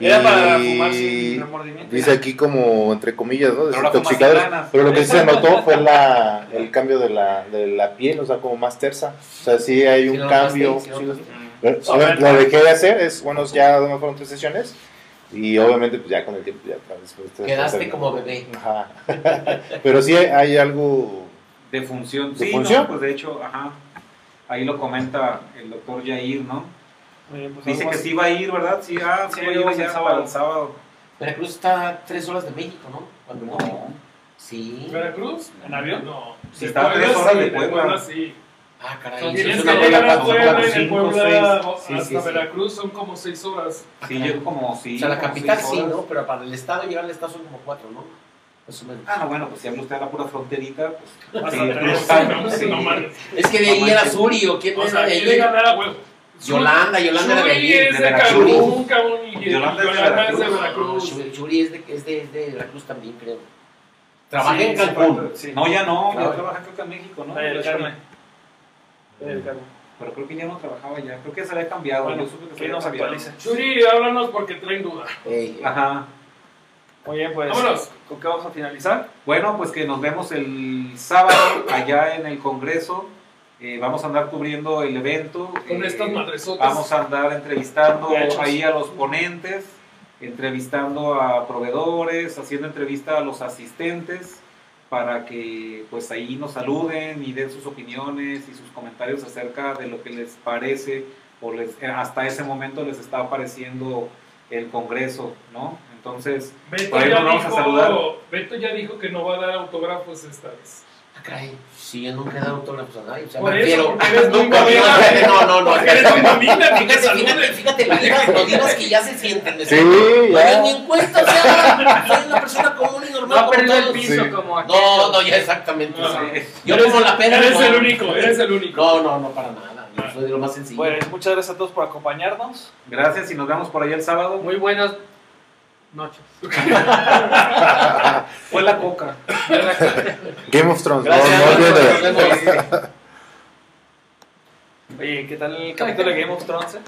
Era para Y fumar sin remordimiento. Dice aquí como entre comillas, ¿no? Pero fumas sin Pero lo que sí se notó fue la, el cambio de la, de la piel, o sea, como más tersa. O sea, sí hay Sí, un lo cambio. sí, sí, obviamente, lo dejé de hacer, es bueno, ya no fueron tres sesiones y obviamente pues ya con el tiempo ya después te- Quedaste te- como bebé. Ajá. Pero sí hay, algo De función. ¿De sí, función? no, pues de hecho, ajá. Ahí lo comenta el doctor Yair, ¿no? Bien, pues Dice que sí va a ir, ¿verdad? Sí, ah, Sí, sí, va a ir el ya sábado. para el sábado. Veracruz está a tres horas de México, ¿no? Cuando No. Sí. ¿Veracruz? ¿En avión? No. Sí, está a tres horas de Puebla. sí. Ah, caray. Tienes es que llegar a. Puebla y de Puebla. Sí, hasta sí, sí. Veracruz son como seis horas. Sí, yo como sí. O sea, la capital sí. ¿no? Pero para el estado, llegar al estado son como cuatro, ¿no? Más o menos. Ah, no, bueno, pues si habla usted de la pura fronterita, pues. Hasta sí, no, sí. no mames. Es que de ahí No era. Suri, ¿o quién O era sea, de ahí? Yolanda, Yolanda era de Shuri ahí. es de Veracruz. Cancún, cabrón, y Yolanda es de Yolanda es de Veracruz. Shuri es de, es de, es de Veracruz también, creo. Trabaja Sí, en Cancún. sí. No, ya no, ya trabaja creo que en México, ¿no? Carmen. Pero creo que ya no trabajaba ya. Creo que se había cambiado. Bueno, yo supe que se que había nos cambiado. actualice. Shuri, háblanos porque traen duda. Ey, Ajá. Muy bien, pues. Vámonos. ¿Con qué vamos a finalizar? Bueno, pues que nos vemos el sábado allá en el Congreso. Eh, vamos a andar cubriendo el evento. Con Eh, estas madresotas. Vamos a andar entrevistando ahí a los ponentes, entrevistando a proveedores, haciendo entrevista a los asistentes para que pues ahí nos saluden y den sus opiniones y sus comentarios acerca de lo que les parece o les, eh, hasta ese momento les está pareciendo el Congreso, ¿no? Entonces, Beto Por ahí ya, nos vamos a saludar. dijo, Beto ya dijo que no va a dar autógrafos esta vez. ah, caray. Sí, yo nunca he dado autógrafos a nadie. O sea, Por me eso, refiero- no, no, no. Eres ni te Fíjate, fíjate, fíjate, lo digas, lo digas que ya se sienten. Sí, ya. No, ni en cuenta, o sea, soy una persona común normal No el piso Sí. como. No, no, ya exactamente. No, o sea, no. Yo Eres- como la pena. Eres no. el único, eres el único. No, no, no, para nada. Yo soy de lo más sencillo. Pues muchas gracias a todos por acompañarnos. gracias y nos vemos por ahí el sábado. Muy buenas noches. Fue la coca. Game of Thrones. no, Gracias. no. Oye, ¿qué tal el capítulo de Game of Thrones? eh?